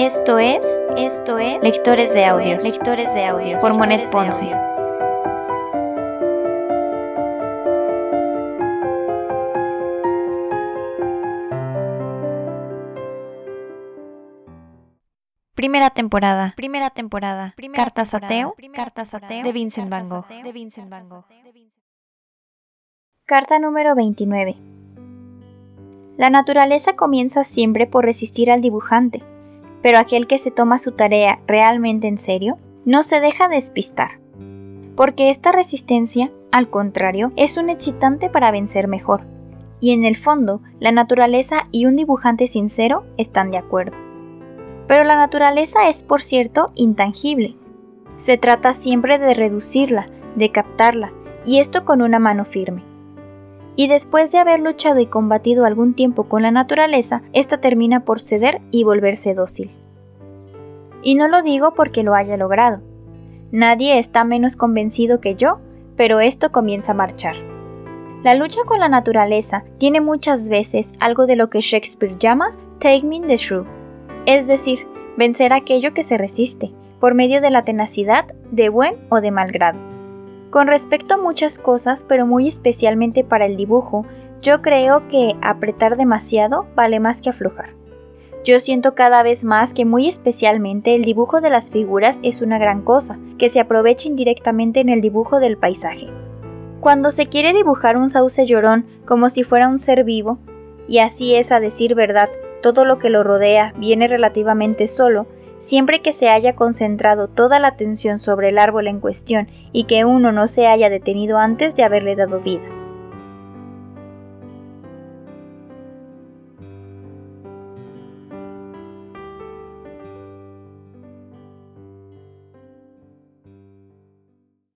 Esto es, esto es Lectores de Audios, Lectores de Audios. Por Monet Ponce. Primera temporada, primera temporada, Cartas ateo, Cartas ateo de Vincent Van Gogh, de Vincent Van Gogh. Carta número 29. La naturaleza comienza siempre por resistir al dibujante, pero aquel que se toma su tarea realmente en serio no se deja despistar, porque esta resistencia, al contrario, es un excitante para vencer mejor, y en el fondo la naturaleza y un dibujante sincero están de acuerdo. Pero la naturaleza es, por cierto, intangible. Se trata siempre de reducirla, de captarla, y esto con una mano firme y después de haber luchado y combatido algún tiempo con la naturaleza, ésta termina por ceder y volverse dócil. Y no lo digo porque lo haya logrado. Nadie está menos convencido que yo, pero esto comienza a marchar. La lucha con la naturaleza tiene muchas veces algo de lo que Shakespeare llama taming the shrew, es decir, vencer aquello que se resiste, por medio de la tenacidad de buen o de mal grado. Con respecto a muchas cosas, pero muy especialmente para el dibujo, yo creo que apretar demasiado vale más que aflojar. Yo siento cada vez más que muy especialmente el dibujo de las figuras es una gran cosa, que se aprovecha indirectamente en el dibujo del paisaje. Cuando se quiere dibujar un sauce llorón como si fuera un ser vivo, y así es a decir verdad, todo lo que lo rodea viene relativamente solo, siempre que se haya concentrado toda la atención sobre el árbol en cuestión y que uno no se haya detenido antes de haberle dado vida.